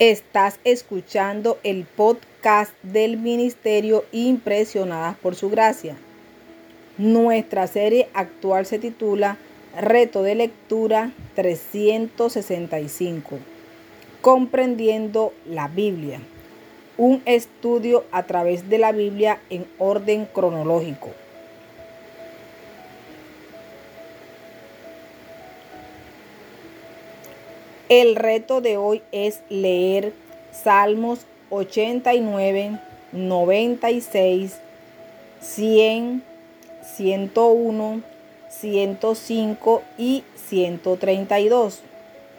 Estás escuchando el podcast del Ministerio Impresionadas por Su Gracia. Nuestra serie actual se titula Reto de Lectura 365. Comprendiendo la Biblia. Un estudio a través de la Biblia en orden cronológico. El reto de hoy es leer Salmos 89, 96, 100, 101, 105 y 132.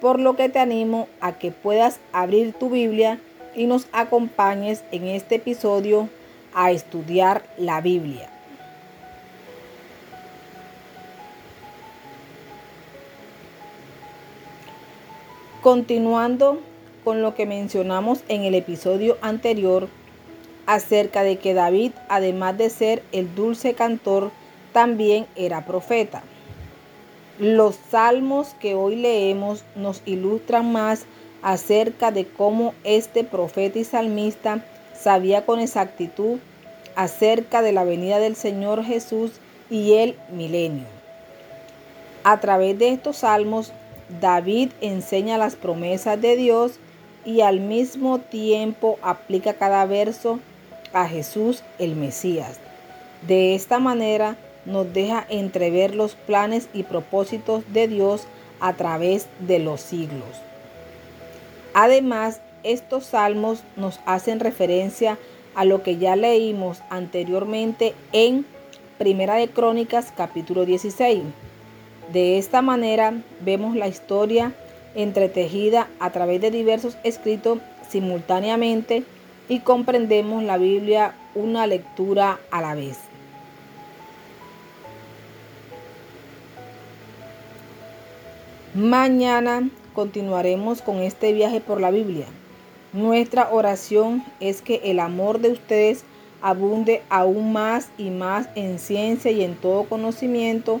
Por lo que te animo a que puedas abrir tu Biblia y nos acompañes en este episodio a estudiar la Biblia. Continuando con lo que mencionamos en el episodio anterior acerca de que David, además de ser el dulce cantor, también era profeta. Los salmos que hoy leemos nos ilustran más acerca de cómo este profeta y salmista sabía con exactitud acerca de la venida del Señor Jesús y el milenio. A través de estos salmos David enseña las promesas de Dios y al mismo tiempo aplica cada verso a Jesús el Mesías. De esta manera nos deja entrever los planes y propósitos de Dios a través de los siglos. Además, estos salmos nos hacen referencia a lo que ya leímos anteriormente en Primera de Crónicas capítulo 16 de esta manera vemos la historia entretejida a través de diversos escritos simultáneamente y comprendemos la Biblia una lectura a la vez. Mañana continuaremos con este viaje por la Biblia. Nuestra oración es que el amor de ustedes abunde aún más y más en ciencia y en todo conocimiento